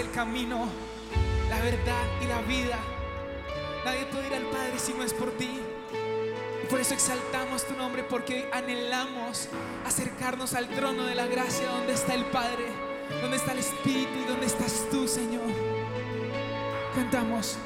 el camino, la verdad y la vida. Nadie puede ir al Padre si no es por ti. Por eso exaltamos tu nombre, porque anhelamos acercarnos al trono de la gracia donde está el Padre, donde está el Espíritu y donde estás tú, Señor. Cantamos.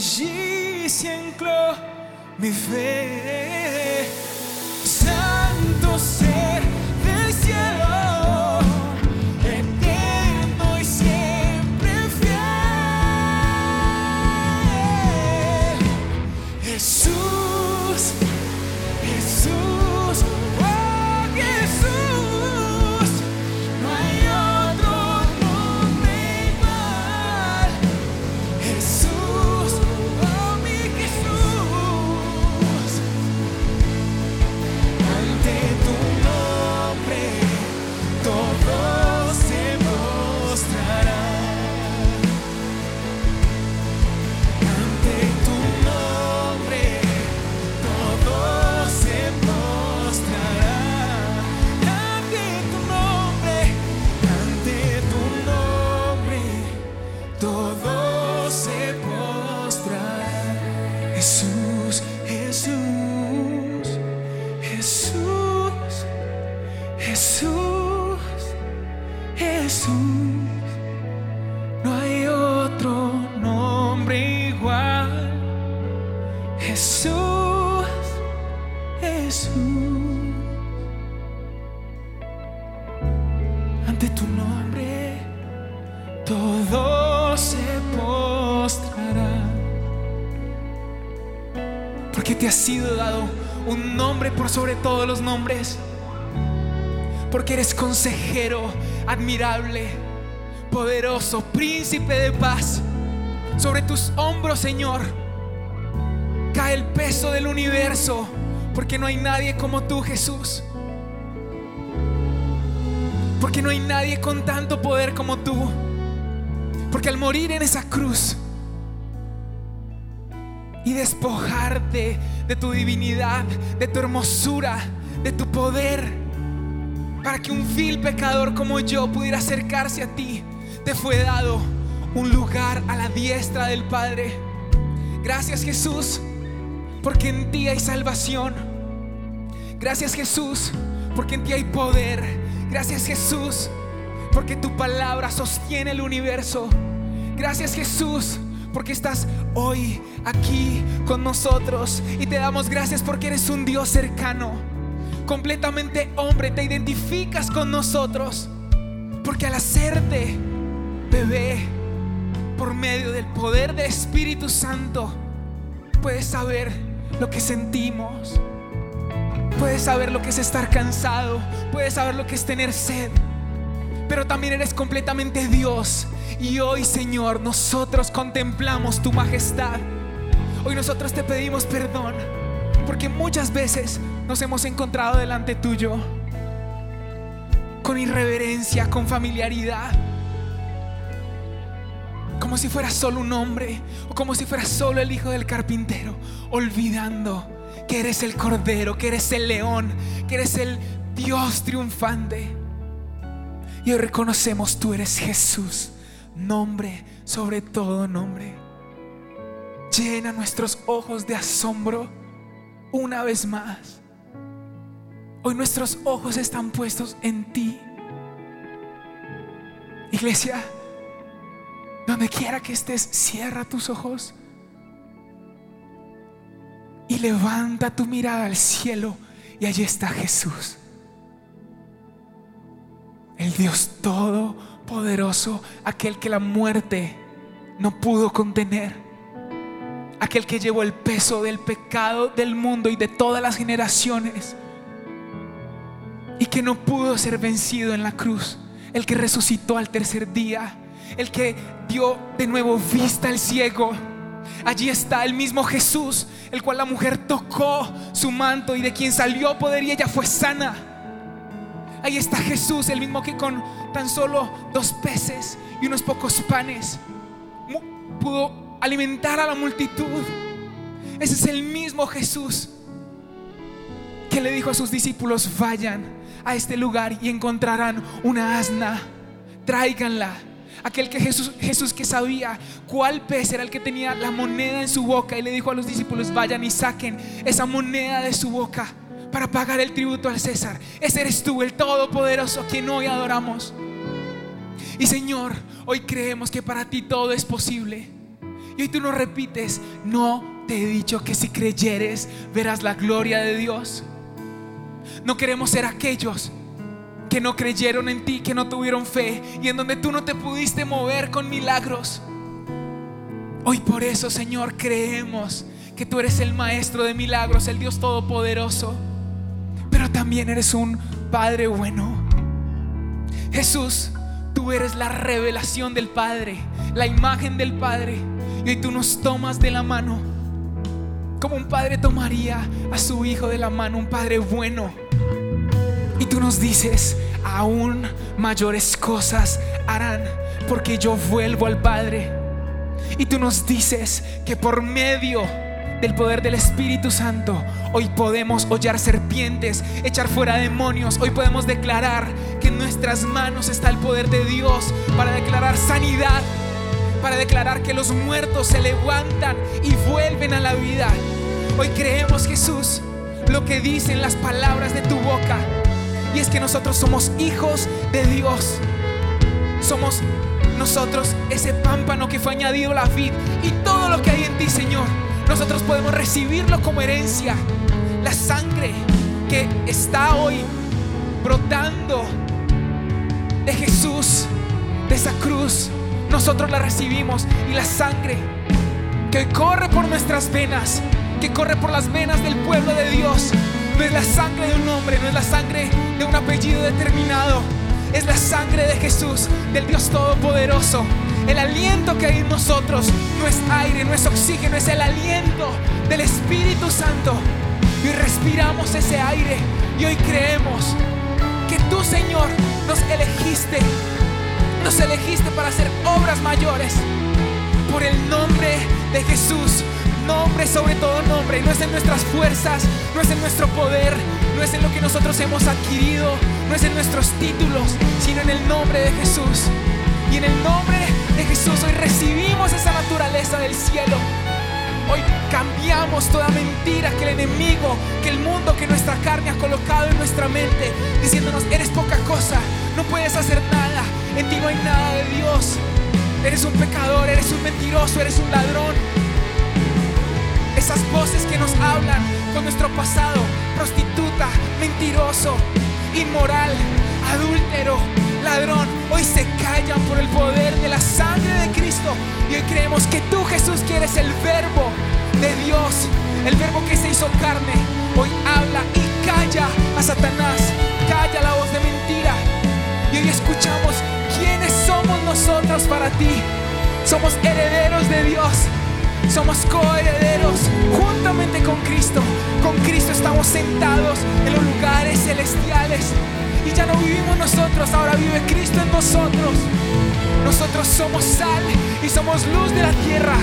magicien clos mes veilles. Porque eres consejero admirable, poderoso, príncipe de paz. Sobre tus hombros, Señor, cae el peso del universo, porque no hay nadie como tú, Jesús. Porque no hay nadie con tanto poder como tú. Porque al morir en esa cruz y despojarte de tu divinidad, de tu hermosura, de tu poder, para que un vil pecador como yo pudiera acercarse a ti, te fue dado un lugar a la diestra del Padre. Gracias Jesús, porque en ti hay salvación. Gracias Jesús, porque en ti hay poder. Gracias Jesús, porque tu palabra sostiene el universo. Gracias Jesús, porque estás hoy aquí con nosotros. Y te damos gracias porque eres un Dios cercano completamente hombre, te identificas con nosotros. Porque al hacerte bebé, por medio del poder del Espíritu Santo, puedes saber lo que sentimos. Puedes saber lo que es estar cansado. Puedes saber lo que es tener sed. Pero también eres completamente Dios. Y hoy, Señor, nosotros contemplamos tu majestad. Hoy nosotros te pedimos perdón. Porque muchas veces nos hemos encontrado delante tuyo con irreverencia, con familiaridad. Como si fuera solo un hombre o como si fuera solo el hijo del carpintero, olvidando que eres el cordero, que eres el león, que eres el Dios triunfante. Y hoy reconocemos tú eres Jesús, nombre sobre todo nombre. Llena nuestros ojos de asombro una vez más Hoy nuestros ojos están puestos en ti. Iglesia, donde quiera que estés, cierra tus ojos y levanta tu mirada al cielo y allí está Jesús. El Dios todopoderoso, aquel que la muerte no pudo contener, aquel que llevó el peso del pecado del mundo y de todas las generaciones y que no pudo ser vencido en la cruz, el que resucitó al tercer día, el que dio de nuevo vista al ciego. Allí está el mismo Jesús, el cual la mujer tocó su manto y de quien salió poder y ella fue sana. Ahí está Jesús, el mismo que con tan solo dos peces y unos pocos panes pudo alimentar a la multitud. Ese es el mismo Jesús que le dijo a sus discípulos, vayan a este lugar y encontrarán una asna. Tráiganla. Aquel que Jesús, Jesús que sabía cuál pez era el que tenía la moneda en su boca y le dijo a los discípulos, vayan y saquen esa moneda de su boca para pagar el tributo al César. Ese eres tú, el Todopoderoso, quien hoy adoramos. Y Señor, hoy creemos que para ti todo es posible. Y hoy tú nos repites, no te he dicho que si creyeres verás la gloria de Dios. No queremos ser aquellos que no creyeron en ti, que no tuvieron fe y en donde tú no te pudiste mover con milagros. Hoy por eso, Señor, creemos que tú eres el maestro de milagros, el Dios todopoderoso, pero también eres un Padre bueno. Jesús, tú eres la revelación del Padre, la imagen del Padre, y tú nos tomas de la mano, como un padre tomaría a su hijo de la mano, un Padre bueno. Y tú nos dices, aún mayores cosas harán porque yo vuelvo al Padre. Y tú nos dices que por medio del poder del Espíritu Santo, hoy podemos hollar serpientes, echar fuera demonios, hoy podemos declarar que en nuestras manos está el poder de Dios para declarar sanidad, para declarar que los muertos se levantan y vuelven a la vida. Hoy creemos, Jesús, lo que dicen las palabras de tu boca y es que nosotros somos hijos de Dios. Somos nosotros ese pámpano que fue añadido a la vid y todo lo que hay en ti, Señor. Nosotros podemos recibirlo como herencia. La sangre que está hoy brotando de Jesús, de esa cruz, nosotros la recibimos y la sangre que corre por nuestras venas, que corre por las venas del pueblo de Dios, no es la sangre de un hombre, no es la sangre de un apellido determinado, es la sangre de Jesús, del Dios Todopoderoso. El aliento que hay en nosotros no es aire, no es oxígeno, es el aliento del Espíritu Santo. Y respiramos ese aire y hoy creemos que tú, Señor, nos elegiste. Nos elegiste para hacer obras mayores. Por el nombre de Jesús. Nombre sobre todo nombre. No es en nuestras fuerzas, no es en nuestro poder, no es en lo que nosotros hemos adquirido, no es en nuestros títulos, sino en el nombre de Jesús. Y en el nombre de Jesús hoy recibimos esa naturaleza del cielo. Hoy cambiamos toda mentira que el enemigo, que el mundo, que nuestra carne ha colocado en nuestra mente, diciéndonos, eres poca cosa, no puedes hacer nada, en ti no hay nada de Dios. Eres un pecador, eres un mentiroso, eres un ladrón. Esas voces que nos hablan con nuestro pasado, prostituta, mentiroso, inmoral, adúltero, ladrón, hoy se callan por el poder de la sangre de Cristo. Y hoy creemos que tú, Jesús, quieres el verbo de Dios, el verbo que se hizo carne. Hoy habla y calla a Satanás, calla la voz de mentira. Escuchamos quiénes somos nosotros para ti. Somos herederos de Dios. Somos coherederos juntamente con Cristo. Con Cristo estamos sentados en los lugares celestiales. Y ya no vivimos nosotros, ahora vive Cristo en nosotros. Nosotros somos sal y somos luz de la tierra.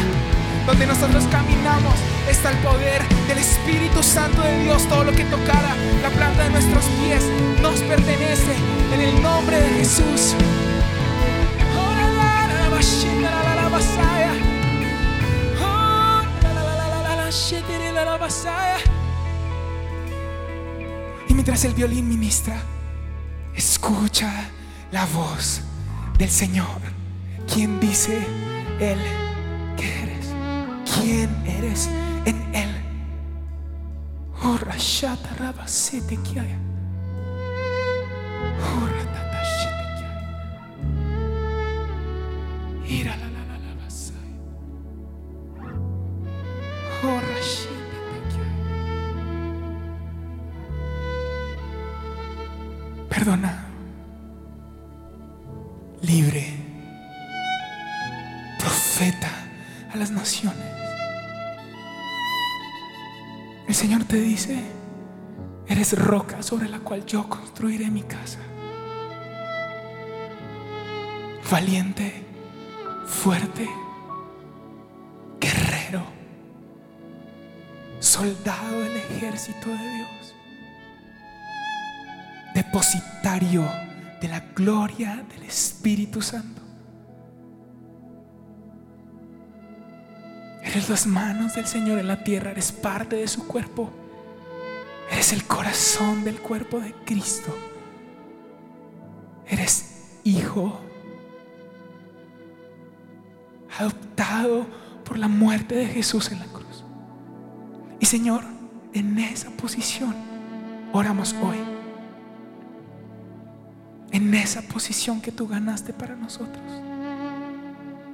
Donde nosotros caminamos está el poder del Espíritu Santo de Dios. Todo lo que tocara la planta de nuestros pies nos pertenece en el nombre de Jesús. Y mientras el violín ministra, escucha la voz del Señor, quien dice Él quién eres en Él. Oh, Rashata Rabasete Kiaya. Oh, Ratata basaya. Oh, Rashete. Perdona. Libre. Profeta a las naciones. Te dice, eres roca sobre la cual yo construiré mi casa. Valiente, fuerte, guerrero, soldado del ejército de Dios, depositario de la gloria del Espíritu Santo. Las manos del Señor en la tierra, eres parte de su cuerpo. Eres el corazón del cuerpo de Cristo. Eres hijo adoptado por la muerte de Jesús en la cruz. Y Señor, en esa posición oramos hoy. En esa posición que tú ganaste para nosotros.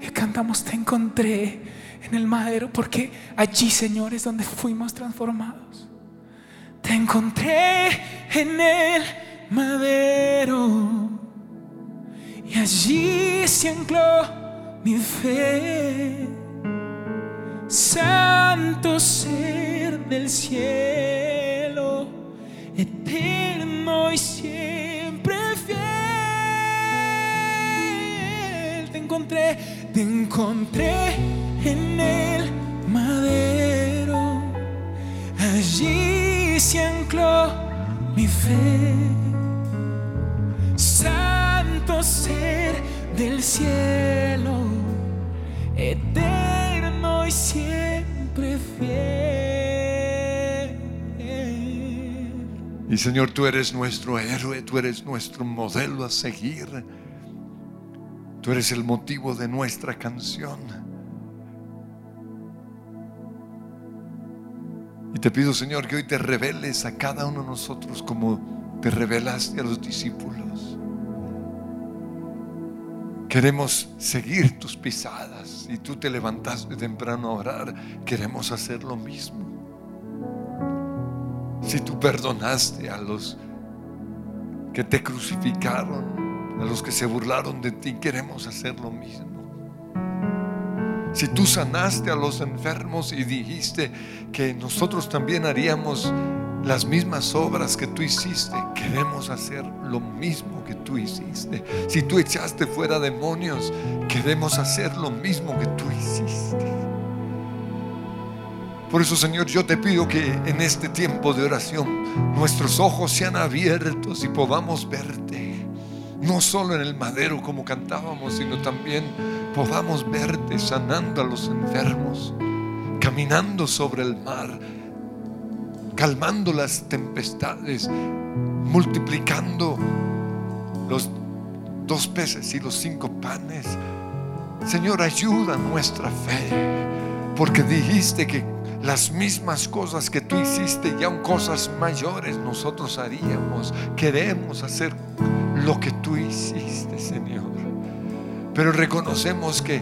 Y cantamos, te encontré en el madero, porque allí, Señor, es donde fuimos transformados. Te encontré en el madero y allí se ancló mi fe. Santo ser del cielo, eterno y siempre fiel. Te encontré, te encontré en el madero. Allí se ancló mi fe. Santo ser del cielo, eterno y siempre fiel. Y Señor, tú eres nuestro héroe, tú eres nuestro modelo a seguir. Tú eres el motivo de nuestra canción. Y te pido, Señor, que hoy te reveles a cada uno de nosotros como te revelaste a los discípulos. Queremos seguir tus pisadas. Y tú te levantaste temprano a orar. Queremos hacer lo mismo. Si tú perdonaste a los que te crucificaron, a los que se burlaron de ti, queremos hacer lo mismo. Si tú sanaste a los enfermos y dijiste que nosotros también haríamos las mismas obras que tú hiciste, queremos hacer lo mismo que tú hiciste. Si tú echaste fuera demonios, queremos hacer lo mismo que tú hiciste. Por eso, Señor, yo te pido que en este tiempo de oración nuestros ojos sean abiertos y podamos verte. No solo en el madero como cantábamos, sino también podamos verte sanando a los enfermos, caminando sobre el mar, calmando las tempestades, multiplicando los dos peces y los cinco panes. Señor, ayuda nuestra fe, porque dijiste que las mismas cosas que tú hiciste y aún cosas mayores nosotros haríamos. Queremos hacer lo que tú hiciste, Señor. Pero reconocemos que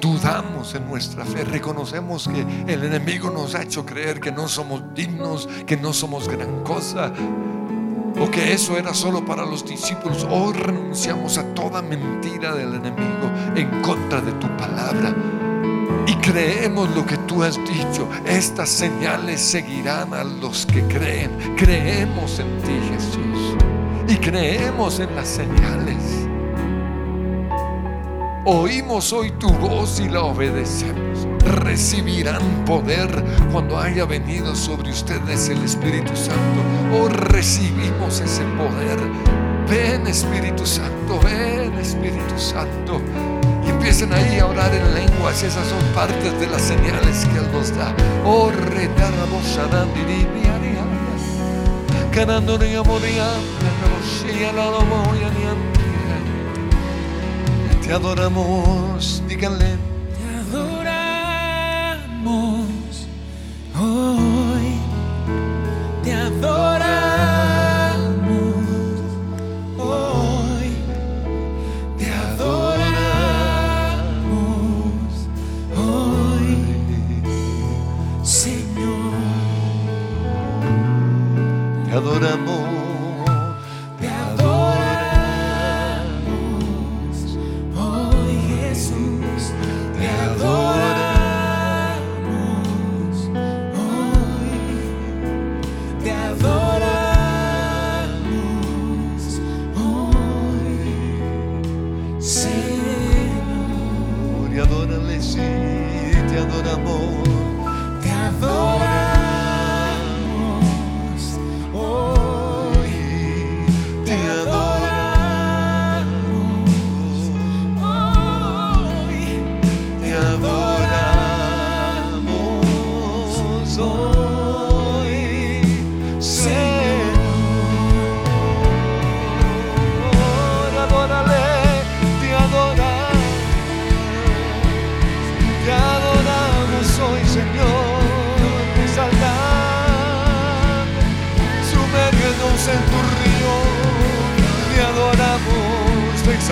dudamos en nuestra fe, reconocemos que el enemigo nos ha hecho creer que no somos dignos, que no somos gran cosa, o que eso era solo para los discípulos. Hoy renunciamos a toda mentira del enemigo en contra de tu palabra y creemos lo que tú has dicho. Estas señales seguirán a los que creen. Creemos en ti, Jesús. Y creemos en las señales. Oímos hoy tu voz y la obedecemos. Recibirán poder cuando haya venido sobre ustedes el Espíritu Santo. Oh, recibimos ese poder. Ven Espíritu Santo, ven Espíritu Santo empiecen ahí a orar en lenguas. Esas son partes de las señales que Él nos da. Oh, te adoramos, díganle. Te adoramos hoy. Te adoramos.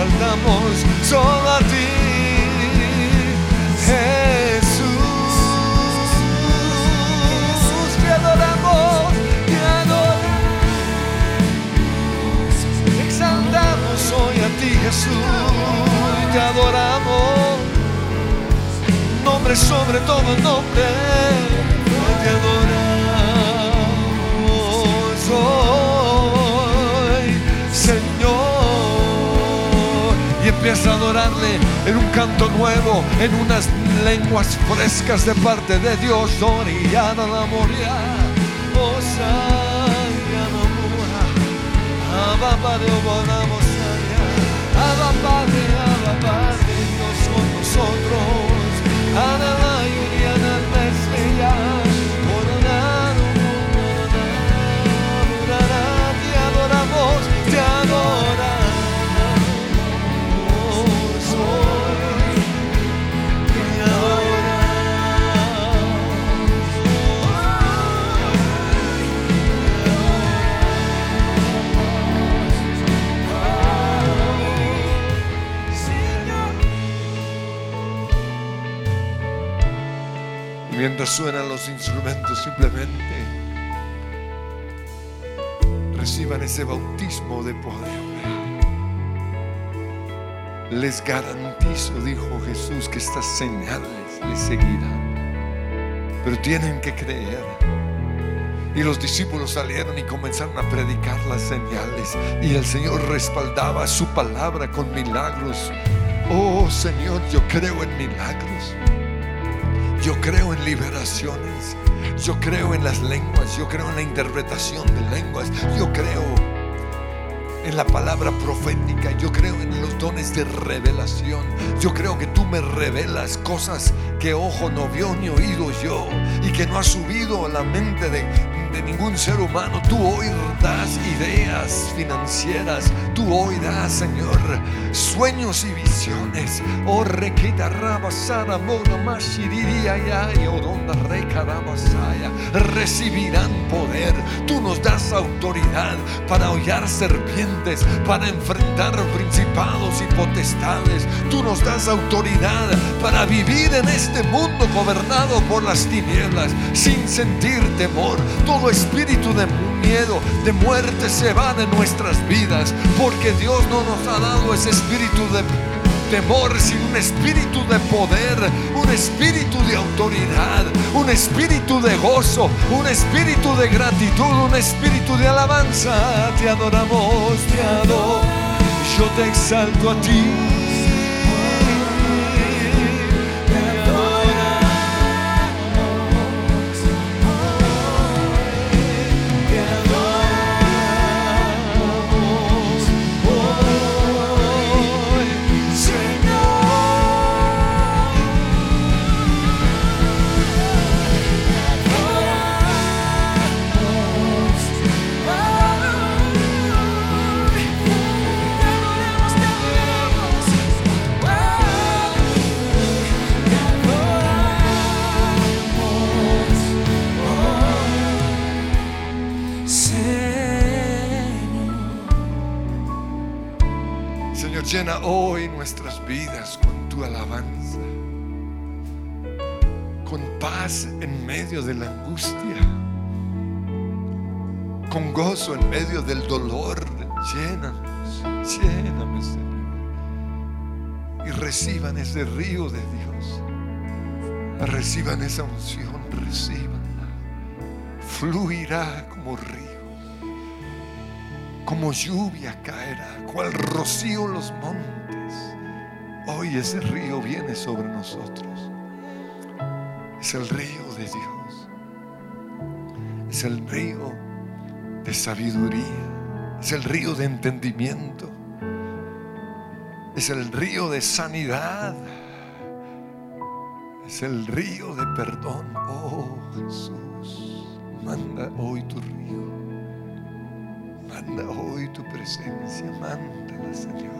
Exaltamos solo a ti, Jesús. Te adoramos, te adoramos, exaltamos hoy a ti, Jesús. Te adoramos, nombre sobre todo nombre, te adoramos. Empieza a adorarle en un canto nuevo, en unas lenguas frescas de parte de Dios. Oriana la moria, oh Sayana mura, obonamos Abba Padre, Abba Padre, Dios con nosotros, Ana Mientras suenan los instrumentos, simplemente reciban ese bautismo de poder. Les garantizo, dijo Jesús, que estas señales les seguirán. Pero tienen que creer. Y los discípulos salieron y comenzaron a predicar las señales. Y el Señor respaldaba su palabra con milagros. Oh Señor, yo creo en milagros. Yo creo en liberaciones. Yo creo en las lenguas. Yo creo en la interpretación de lenguas. Yo creo en la palabra profética. Yo creo en los dones de revelación. Yo creo que tú me revelas cosas que ojo no vio ni oído yo y que no ha subido a la mente de, de ningún ser humano. Tú hoy das ideas financieras. Tú hoy das, Señor, sueños y visiones. Oh, requita rabasara mono mashiriria ya y. Recibirán poder. Tú nos das autoridad para hollar serpientes, para enfrentar principados y potestades. Tú nos das autoridad para vivir en este mundo gobernado por las tinieblas sin sentir temor. Espíritu de miedo, de muerte se va de nuestras vidas, porque Dios no nos ha dado ese espíritu de temor, sino un espíritu de poder, un espíritu de autoridad, un espíritu de gozo, un espíritu de gratitud, un espíritu de alabanza. Te adoramos, te adoro, yo te exalto a ti. Llena hoy nuestras vidas con tu alabanza, con paz en medio de la angustia, con gozo en medio del dolor. Llénanos, lléname, Señor. Y reciban ese río de Dios. Reciban esa unción, recibanla. Fluirá como río como lluvia caerá, cual rocío los montes. Hoy ese río viene sobre nosotros. Es el río de Dios. Es el río de sabiduría. Es el río de entendimiento. Es el río de sanidad. Es el río de perdón. Oh Jesús, manda hoy tu río. Hoy tu presencia, mándala, Señor.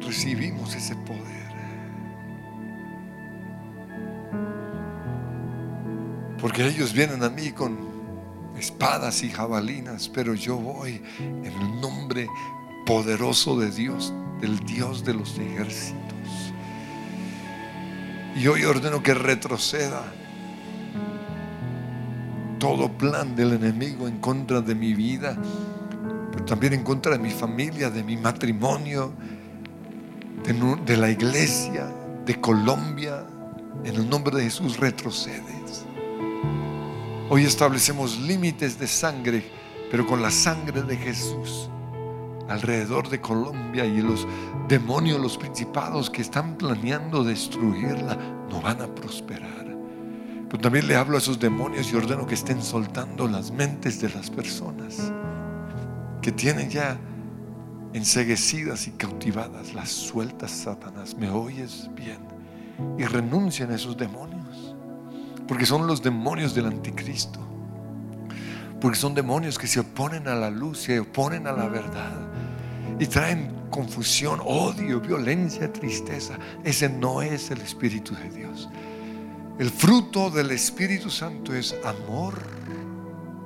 Recibimos ese poder. Porque ellos vienen a mí con espadas y jabalinas, pero yo voy en el nombre poderoso de Dios, del Dios de los ejércitos. Y hoy ordeno que retroceda todo plan del enemigo en contra de mi vida, pero también en contra de mi familia, de mi matrimonio, de, la iglesia, de Colombia. En el nombre de Jesús retrocedes. Hoy establecemos límites de sangre, pero con la sangre de Jesús alrededor de Colombia y los demonios, los principados que están planeando destruirla, no van a prosperar. Pero también le hablo a esos demonios y ordeno que estén soltando las mentes de las personas que tienen ya enseguecidas y cautivadas las sueltas, Satanás. ¿Me oyes bien? Y renuncien a esos demonios, porque son los demonios del anticristo. Porque son demonios que se oponen a la luz, se oponen a la verdad y traen confusión, odio, violencia, tristeza. Ese no es el Espíritu de Dios. El fruto del Espíritu Santo es amor,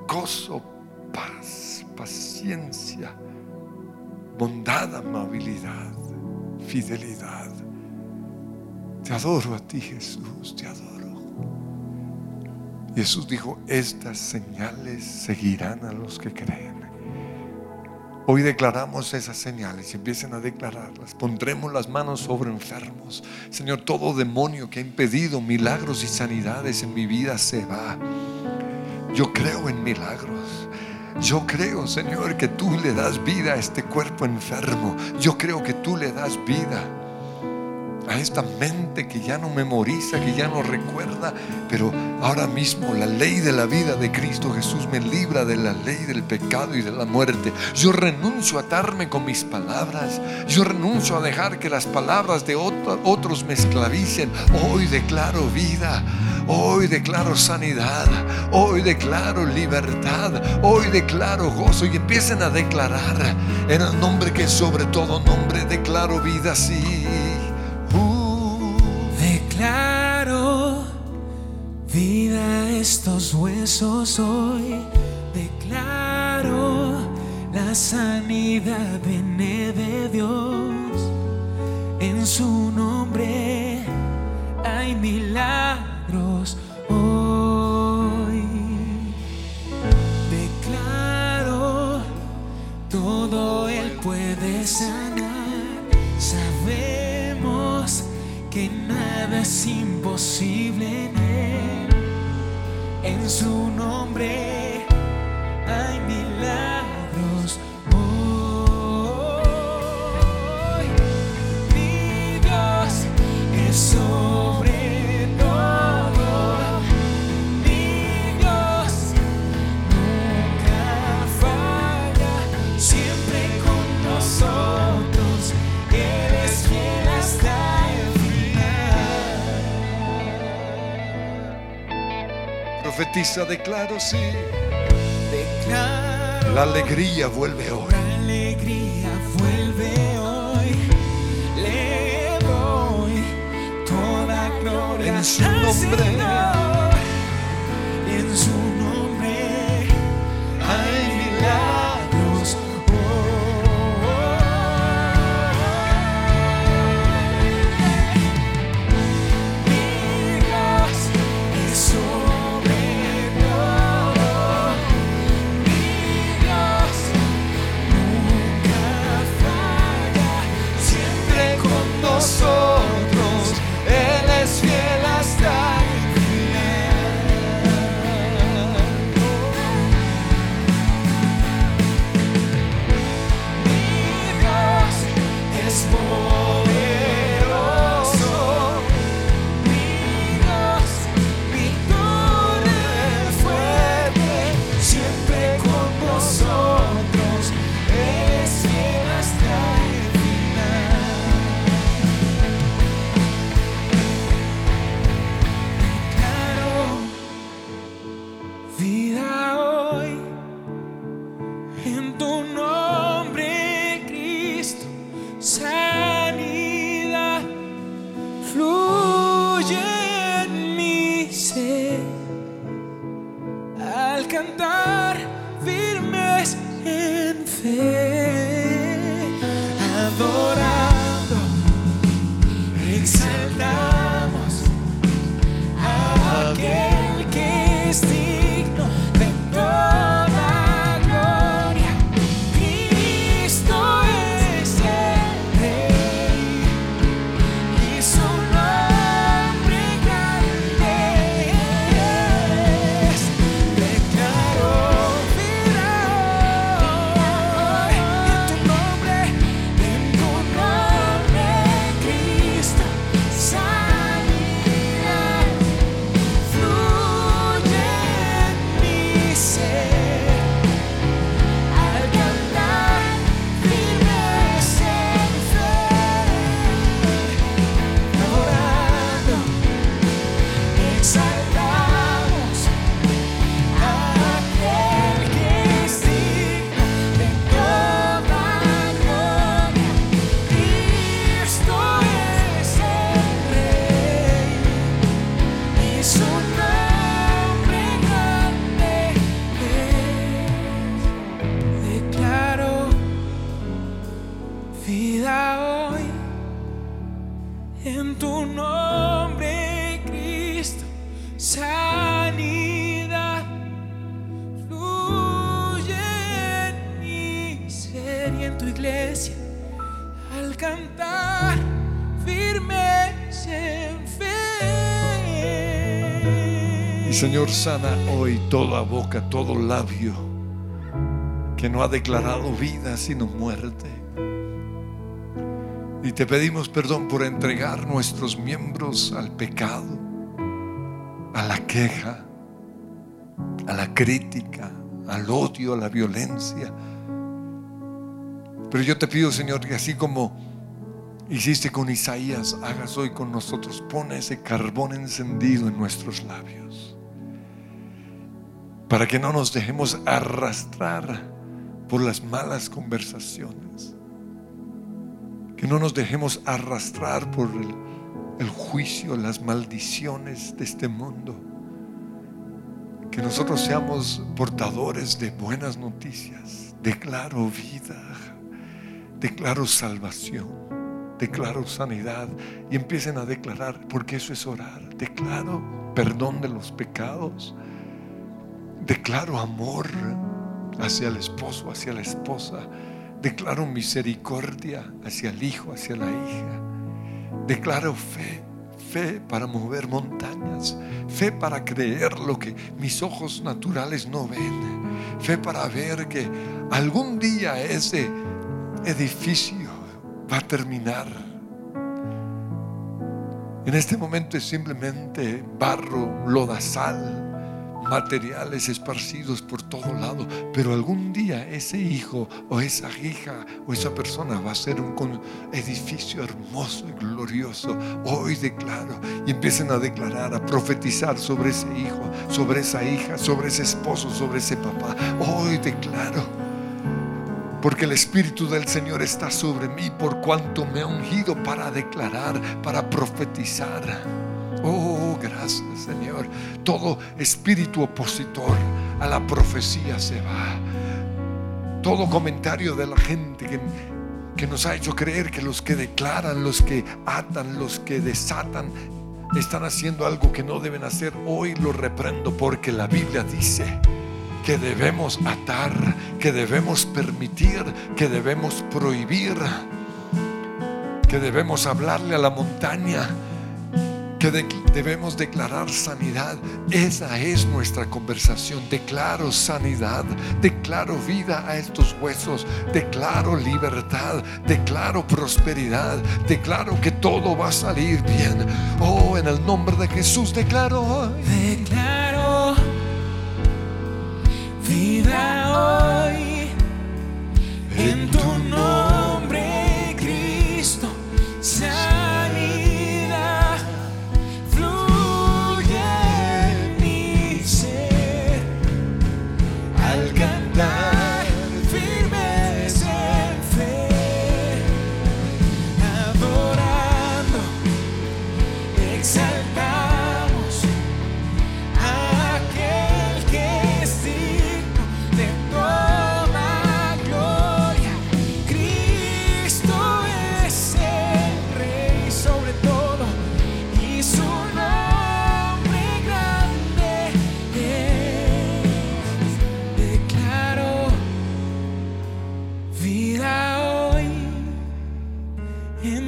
gozo, paz, paciencia, bondad, amabilidad, fidelidad, Te adoro a ti, Jesús, te adoro. Jesús dijo, estas señales seguirán a los que creen. Hoy declaramos esas señales y empiecen a declararlas. Pondremos las manos sobre enfermos. Señor, todo demonio que ha impedido milagros y sanidades en mi vida se va. Yo creo en milagros. Yo creo, Señor, que tú le das vida a este cuerpo enfermo. Yo creo que tú le das vida a esta mente que ya no memoriza, que ya no recuerda, pero ahora mismo la ley de la vida de Cristo Jesús me libra de la ley del pecado y de la muerte. Yo renuncio a atarme con mis palabras, yo renuncio a dejar que las palabras de otros me esclavicen. Hoy declaro vida, hoy declaro sanidad, hoy declaro libertad, hoy declaro gozo y empiecen a declarar en el nombre que sobre todo nombre declaro vida, sí. Vida estos huesos hoy. Declaro la sanidad viene de Dios. En su nombre hay milagros Profetiza, declaro, sí. Declaro La alegría vuelve hoy. la alegría vuelve hoy. Le doy toda gloria En su nombre. Iglesia al cantar firmes en fe. Y Señor, sana hoy toda boca, todo labio que no ha declarado vida sino muerte. Y te pedimos perdón por entregar nuestros miembros al pecado, a la queja, a la crítica, al odio, a la violencia. Pero yo te pido, Señor, que así como hiciste con Isaías, hagas hoy con nosotros. Pon ese carbón encendido en nuestros labios. Para que no nos dejemos arrastrar por las malas conversaciones. Que no nos dejemos arrastrar por el, juicio, las maldiciones de este mundo. Que nosotros seamos portadores de buenas noticias. Declaro vida. Declaro salvación. Declaro sanidad. Y empiecen a declarar, porque eso es orar. Declaro perdón de los pecados. Declaro amor hacia el esposo, hacia la esposa. Declaro misericordia hacia el hijo, hacia la hija. Declaro fe, fe para mover montañas, fe para creer lo que mis ojos naturales no ven, fe para ver que algún día ese edificio va a terminar. En este momento es simplemente barro, lodazal, materiales esparcidos por todo lado, pero algún día ese hijo o esa hija o esa persona va a ser un edificio hermoso y glorioso. Hoy declaro y empiecen a declarar, a profetizar sobre ese hijo, sobre esa hija, sobre ese esposo, sobre ese papá. Hoy declaro. Porque el Espíritu del Señor está sobre mí por cuanto me ha ungido para declarar, para profetizar. Oh, gracias Señor. Todo espíritu opositor a la profecía se va. Todo comentario de la gente que, que nos ha hecho creer que los que declaran, los que atan, los que desatan, están haciendo algo que no deben hacer. Hoy lo reprendo porque la Biblia dice que debemos atar, que debemos permitir, que debemos prohibir, que debemos hablarle a la montaña que debemos declarar sanidad. Esa es nuestra conversación. Declaro sanidad, declaro vida a estos huesos, declaro libertad, declaro prosperidad, declaro que todo va a salir bien. Oh, en el nombre de Jesús declaro Declaro vida hoy en tu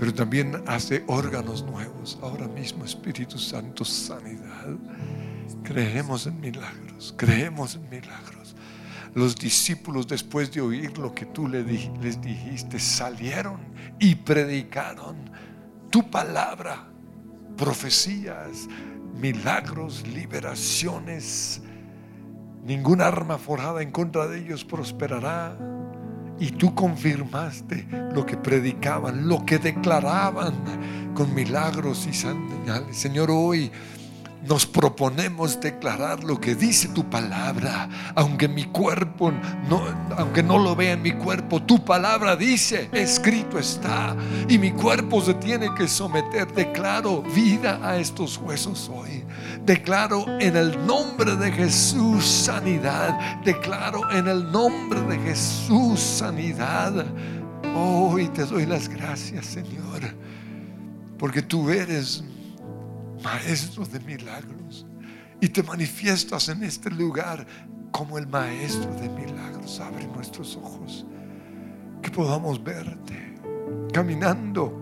Pero también hace órganos nuevos. Ahora mismo, Espíritu Santo, sanidad. Creemos en milagros. Creemos en milagros. Los discípulos, después de oír lo que tú les dijiste, salieron y predicaron tu palabra profecías, milagros, liberaciones. Ningún arma forjada en contra de ellos prosperará. Y tú confirmaste lo que predicaban, lo que declaraban con milagros y señales. Señor, hoy nos proponemos declarar lo que dice tu palabra, aunque mi cuerpo no, aunque no lo vea en mi cuerpo, tu palabra dice, escrito está, y mi cuerpo se tiene que someter. Declaro vida a estos huesos hoy. Declaro en el nombre de Jesús sanidad. Declaro en el nombre de Jesús sanidad. Hoy te doy las gracias, Señor, porque tú eres maestro de milagros. Y te manifiestas en este lugar como el maestro de milagros. Abre nuestros ojos, que podamos verte caminando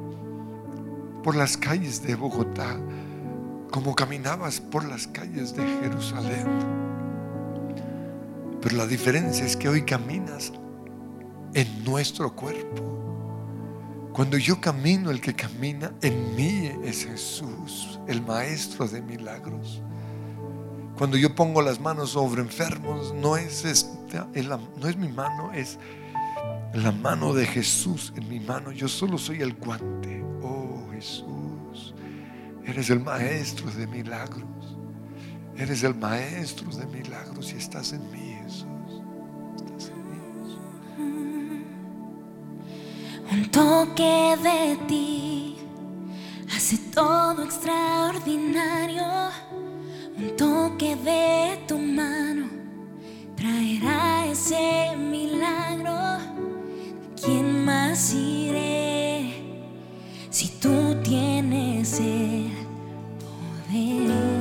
por las calles de Bogotá, como caminabas por las calles de Jerusalén. Pero la diferencia es que hoy caminas en nuestro cuerpo. Cuando yo camino, el que camina en mí es Jesús, el Maestro de milagros. Cuando yo pongo las manos sobre enfermos, no es, esta, no es mi mano, es la mano de Jesús en mi mano. Yo solo soy el guante. Oh Jesús, eres el Maestro de milagros. Eres el Maestro de milagros y estás en mí, toque de ti hace todo extraordinario. Un toque de tu mano traerá ese milagro. ¿Quién más iré si tú tienes el poder?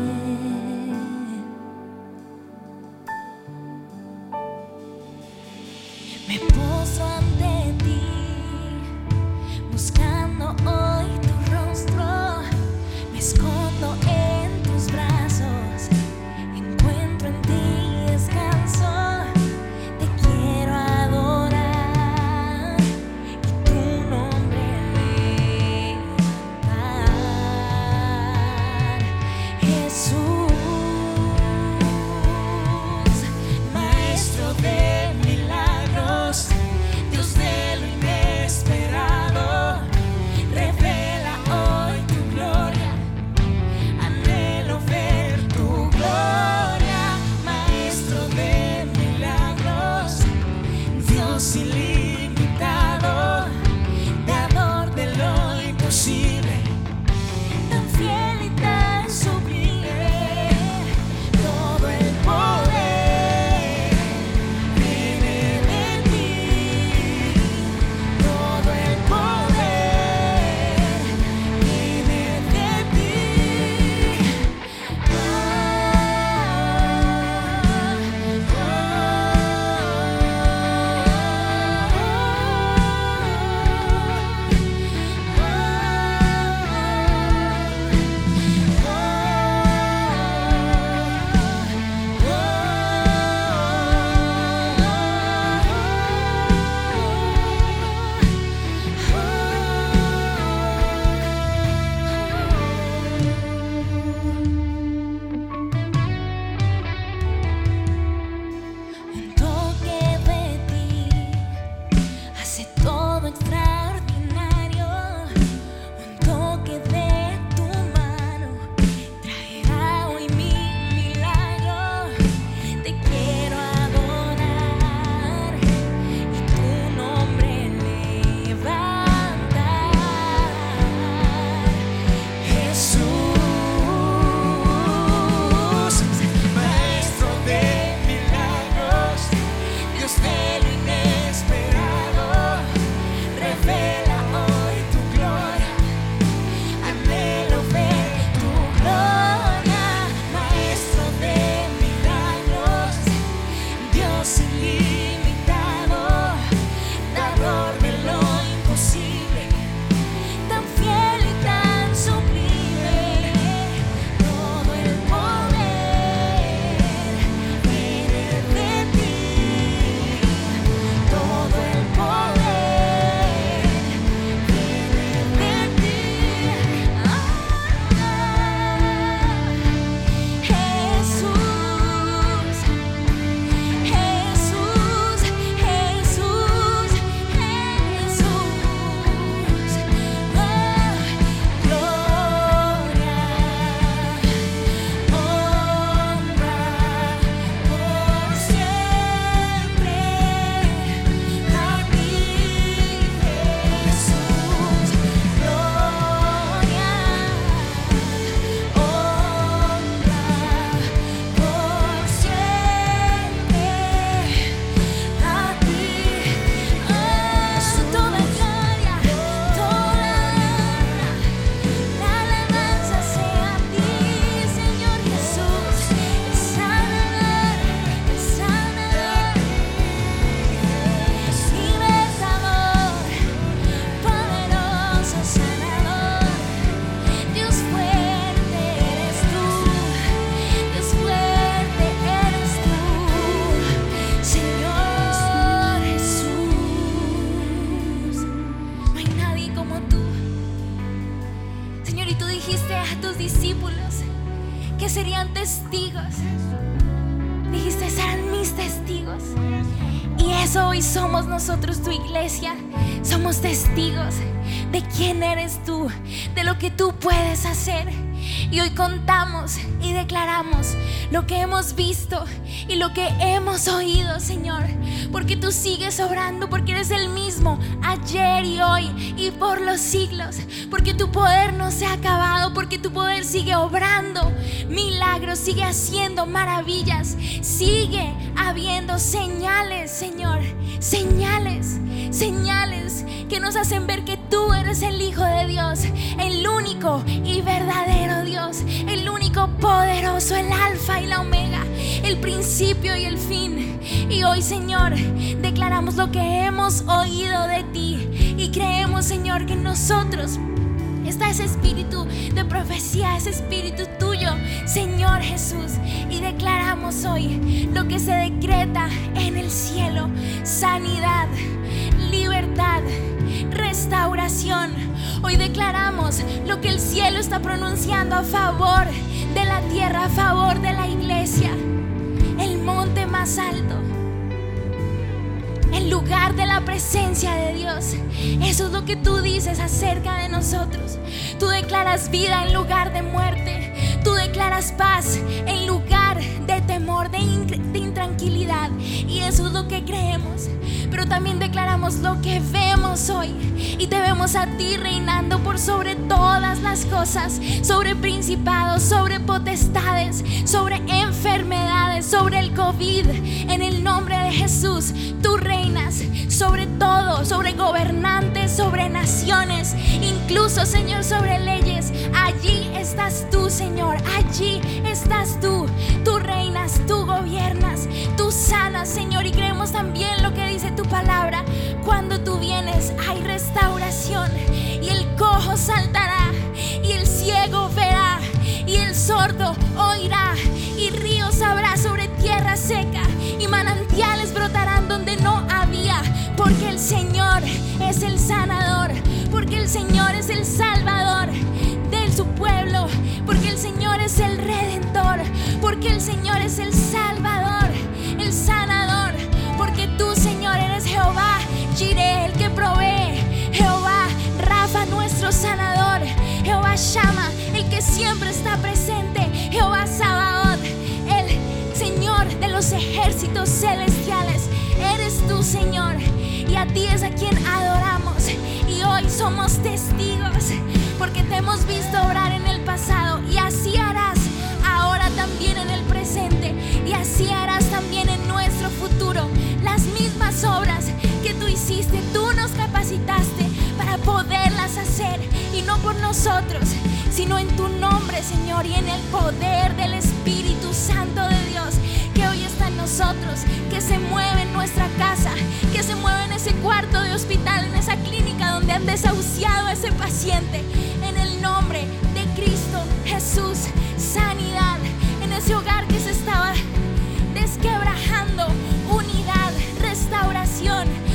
Que hemos visto y lo que hemos oído, Señor. Porque tú sigues obrando, porque eres el mismo ayer y hoy y por los siglos. Porque tu poder no se ha acabado, porque tu poder sigue obrando milagros, sigue haciendo maravillas, sigue habiendo señales, Señor. Señales, señales que nos hacen ver que tú eres el Hijo de Dios, el único y verdadero Dios, el poderoso, el alfa y la omega, el principio y el fin. Y hoy, Señor, declaramos lo que hemos oído de ti y creemos, Señor, que en nosotros está ese espíritu de profecía, ese espíritu tuyo, Señor Jesús. Y declaramos hoy lo que se decreta en el cielo, sanidad, libertad, restauración. Hoy declaramos lo que el cielo está pronunciando a favor de la tierra, a favor de la iglesia. El monte más alto. El lugar de la presencia de Dios. Eso es lo que tú dices acerca de nosotros. Tú declaras vida en lugar de muerte. Tú declaras paz en lugar de temor, de, de intranquilidad. Y eso es lo que creemos. Pero también declaramos lo que vemos hoy. Y te vemos a ti reinando por sobre todas las cosas. Sobre principados, sobre potestades, sobre enfermedades, sobre el COVID. En el nombre de Jesús, tú reinas sobre todo, sobre gobernantes, sobre naciones, incluso, Señor, sobre leyes. Allí estás tú, Señor. Allí estás tú. Tú reinas, tú gobiernas, tú sanas, Señor. Y creemos también lo que dice tu palabra. Cuando tú vienes, hay restauración. Y el cojo saltará. Y el ciego verá. Y el sordo oirá. Y ríos habrá sobre tierra seca. Y manantiales brotarán donde no había. Porque el Señor es el sanador. Porque el Señor es el salvador el salvador, el sanador. Porque tú, Señor, eres Jehová, Jireh, el que provee. Jehová, Rafa, nuestro sanador. Jehová Shama, el que siempre está presente. Jehová Sabaoth, el Señor de los ejércitos celestiales. Eres tú, Señor. Y a ti es a quien adoramos. Y hoy somos testigos. Porque te hemos visto obrar en el pasado. Y así harás ahora también en el presente. Y así harás también en nuestro futuro. Las mismas obras que tú hiciste, tú nos capacitaste para poderlas hacer. Y no por nosotros, sino en tu nombre, Señor, y en el poder del Espíritu Santo de Dios que hoy está en nosotros, que se mueve en nuestra casa, que se mueve en ese cuarto de hospital, en esa clínica donde han desahuciado a ese paciente. En el nombre de Cristo Jesús, sanidad en ese hogar que se estaba desquebrajando, unidad, restauración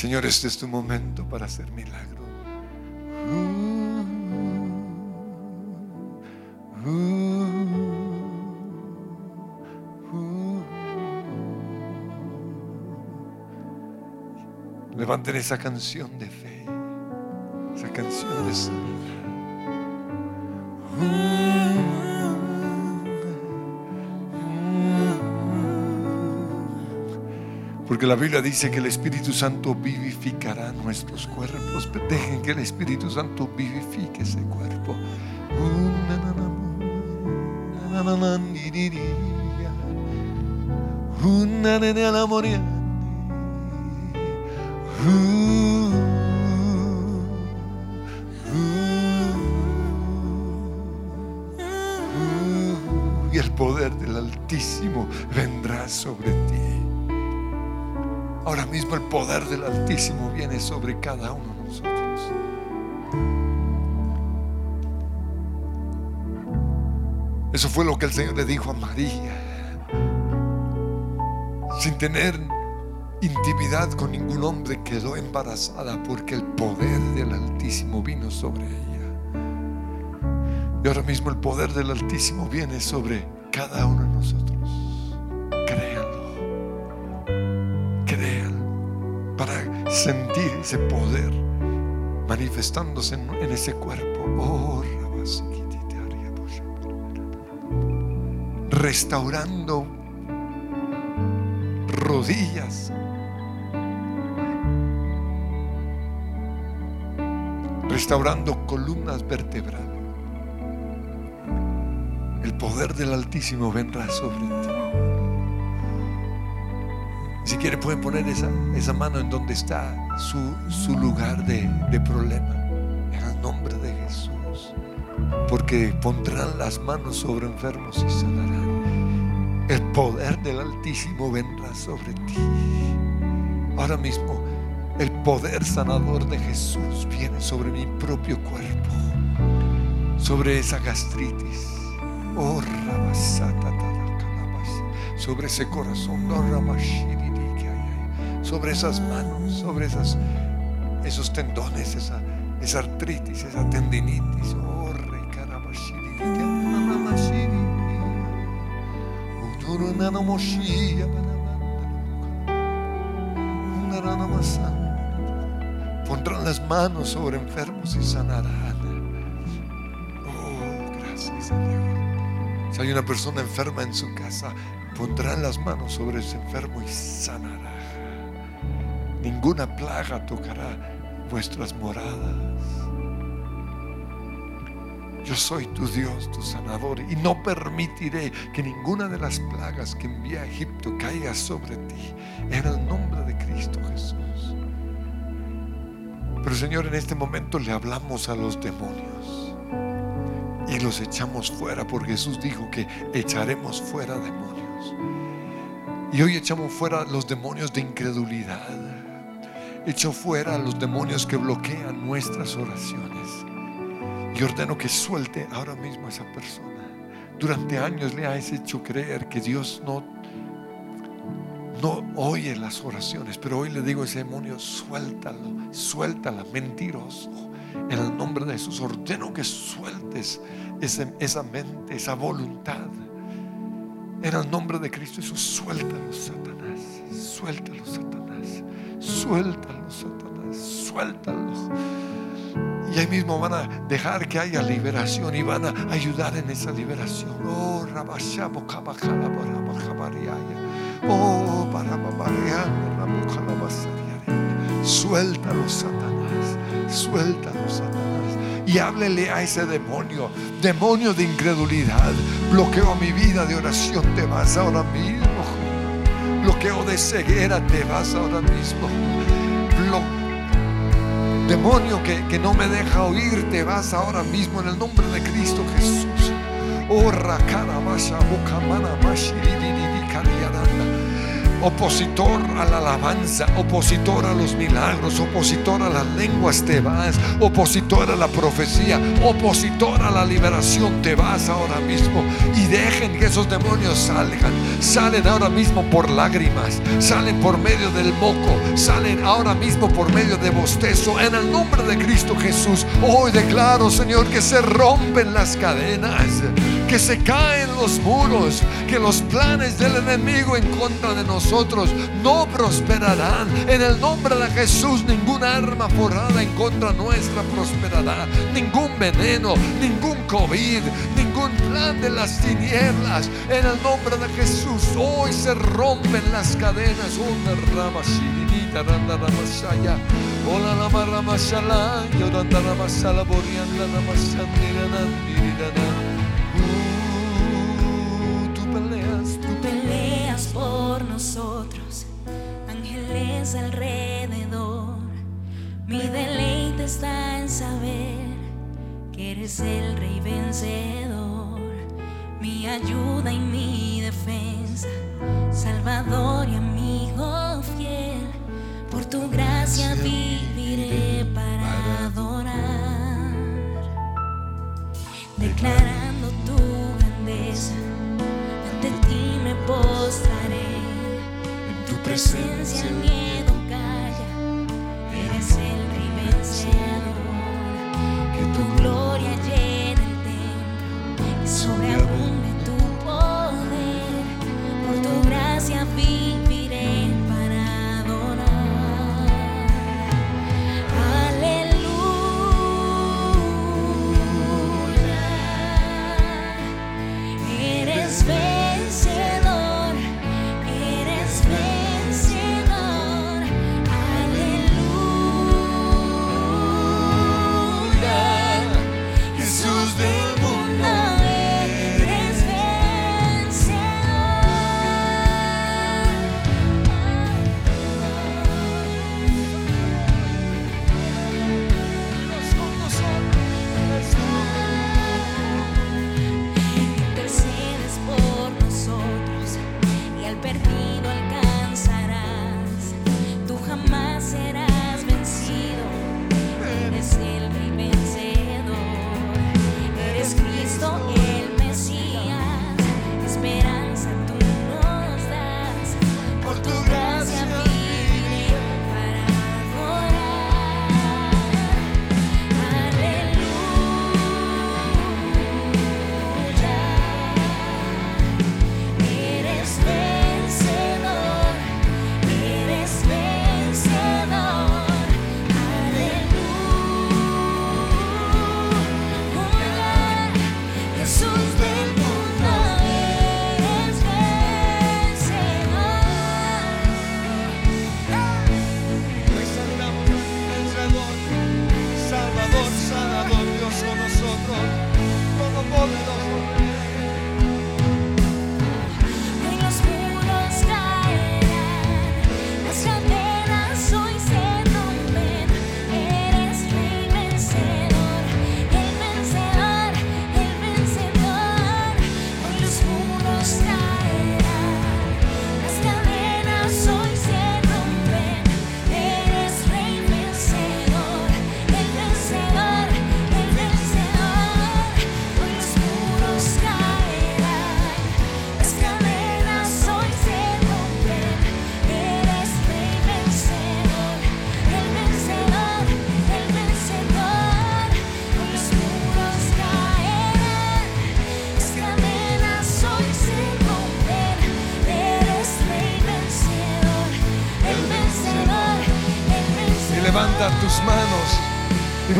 Señor, este es tu momento para hacer milagro. Levanten esa canción de fe, esa canción de Porque la Biblia dice que el Espíritu Santo vivificará nuestros cuerpos. Dejen que el Espíritu Santo vivifique ese cuerpo. Y el poder del Altísimo vendrá sobre ti. Ahora mismo el poder del Altísimo viene sobre cada uno de nosotros. Eso fue lo que el Señor le dijo a María. Sin tener intimidad con ningún hombre quedó embarazada porque el poder del Altísimo vino sobre ella. Y ahora mismo el poder del Altísimo viene sobre cada uno de nosotros. Ese poder manifestándose en, ese cuerpo. Oh, restaurando rodillas, restaurando columnas vertebrales. El poder del Altísimo vendrá sobre ti. Si quiere pueden poner esa, mano en donde está su, lugar de, de problema. En el nombre de Jesús. Porque pondrán las manos sobre enfermos y sanarán. El poder del Altísimo vendrá sobre ti. Ahora mismo el poder sanador de Jesús viene sobre mi propio cuerpo. Sobre esa gastritis. Oh, sobre ese corazón. Oh, sobre esas manos, sobre esas, esos tendones, esa, esa artritis, esa tendinitis. Oh, Pondrán las manos sobre enfermos y sanarán. Oh, gracias Señor. Si hay una persona enferma en su casa, pondrán las manos sobre ese enfermo y sanará. Ninguna plaga tocará vuestras moradas. Yo soy tu Dios, tu sanador, y no permitiré que ninguna de las plagas que envié a Egipto caiga sobre ti. En el nombre de Cristo Jesús. Pero Señor, en este momento le hablamos a los demonios y los echamos fuera, porque Jesús dijo que echaremos fuera demonios. Y hoy echamos fuera los demonios de incredulidad Echo fuera a los demonios que bloquean nuestras oraciones. Y ordeno que suelte ahora mismo a esa persona. Durante años le has hecho creer que Dios no, no oye las oraciones, pero hoy le digo a ese demonio, suéltalo, suéltala, mentiroso. En el nombre de Jesús ordeno que sueltes esa mente, esa voluntad. En el nombre de Cristo Jesús, suéltalo, Satanás, suéltalo, Satanás. Suéltalo, Satanás, suéltalo. Y ahí mismo van a dejar que haya liberación y van a ayudar en esa liberación. Oh, Oh, para Suéltalo, Satanás. Suéltalo, Satanás. Y háblele a ese demonio, demonio de incredulidad. Bloqueo mi vida de oración. Te vas ahora mismo bloqueo de ceguera, te vas ahora mismo. demonio que, que, no me deja oír, te vas ahora mismo en el nombre de Cristo Jesús. Oh, masha, bukamana, opositor a la alabanza, opositor a los milagros, opositor a las lenguas, te vas, opositor a la profecía, opositor a la liberación, te vas ahora mismo y dejen que esos demonios salgan. Salen ahora mismo por lágrimas, salen por medio del moco, salen ahora mismo por medio de bostezo. En el nombre de Cristo Jesús, hoy declaro, Señor, que se rompen las cadenas que se caen los muros, que los planes del enemigo en contra de nosotros no prosperarán. En el nombre de Jesús, ninguna arma forrada en contra nuestra prosperará. Ningún veneno, ningún COVID, ningún plan de las tinieblas. En el nombre de Jesús, hoy se rompen las cadenas. Una rama shirinita, randa ramasaya. Hola la maramashala, yoranda ramasala, borianda ramasandiranandirirana. Uh, nosotros, ángeles alrededor. Mi deleite está en saber que eres el rey vencedor, mi ayuda y mi defensa, salvador y amigo fiel. Por tu gracia viviré para adorar, declarando tu grandeza. Ante ti me postraré, presencia el miedo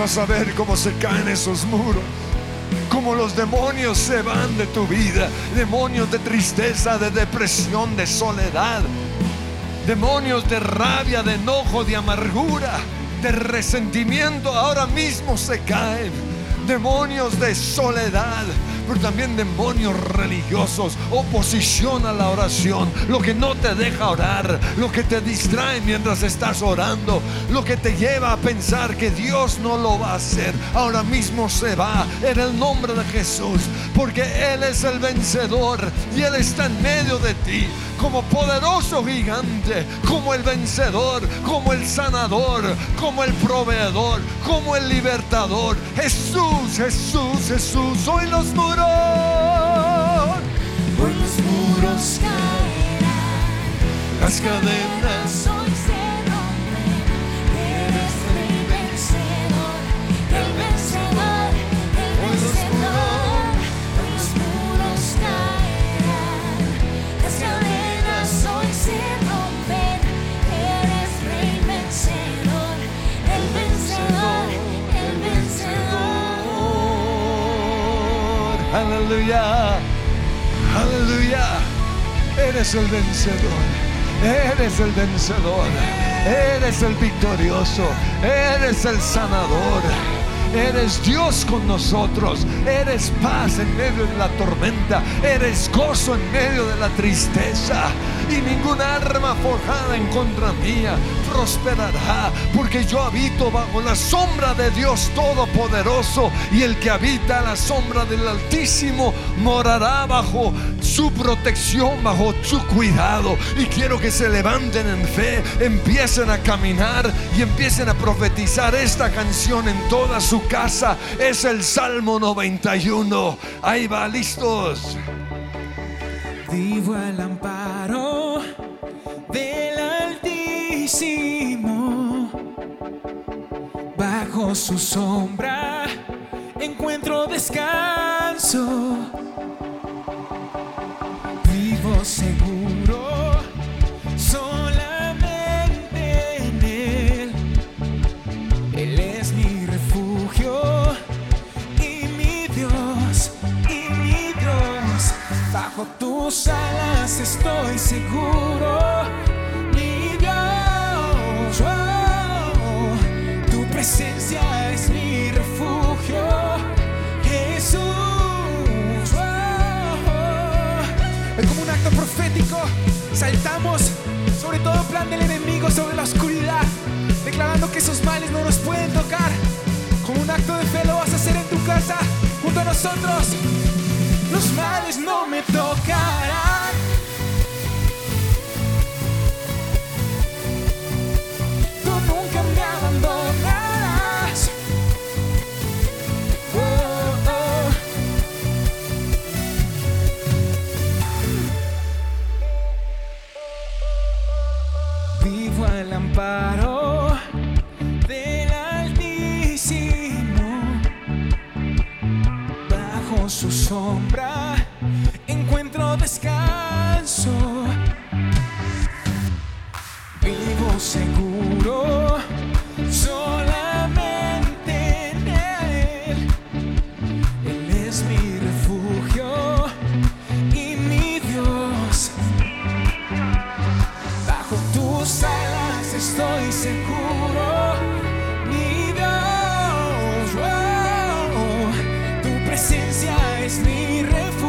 a ver cómo se caen esos muros. Cómo los demonios se van de tu vida. Demonios de tristeza, de depresión, de soledad. Demonios de rabia, de enojo, de amargura, de resentimiento. Ahora mismo se caen. Demonios de soledad. Pero también demonios religiosos, oposición a la oración, lo que no te deja orar, lo que te distrae mientras estás orando, lo que te lleva a pensar que Dios no lo va a hacer, ahora mismo se va en el nombre de Jesús, porque Él es el vencedor. Y Él está en medio de ti como poderoso gigante, como el vencedor, como el sanador, como el proveedor, como el libertador. Jesús, Jesús, Jesús, hoy los muros. Hoy los muros caerán, Las cadenas Aleluya. Aleluya. Eres el vencedor. Eres el vencedor. Eres el victorioso. Eres el sanador. Eres Dios con nosotros. Eres paz en medio de la tormenta. Eres gozo en medio de la tristeza. Y ninguna arma forjada en contra mía prosperará. Porque yo habito bajo la sombra de Dios Todopoderoso. Y el que habita a la sombra del Altísimo morará bajo su protección, bajo su cuidado. Y quiero que se levanten en fe, empiecen a caminar y empiecen a profetizar esta canción en toda su casa. Es el Salmo 91. Ahí va, listos. Vivo al amparo Su sombra encuentro descanso. Vivo seguro solamente en Él. Él es mi refugio y mi Dios, y mi Dios. Bajo tus alas estoy seguro, es mi refugio, Jesús. Hoy como un acto profético saltamos sobre todo plan del enemigo, sobre la oscuridad, declarando que esos males no nos pueden tocar. Como un acto de fe lo vas a hacer en tu casa, junto a nosotros. Los males no me tocarán. Al es mi refugio,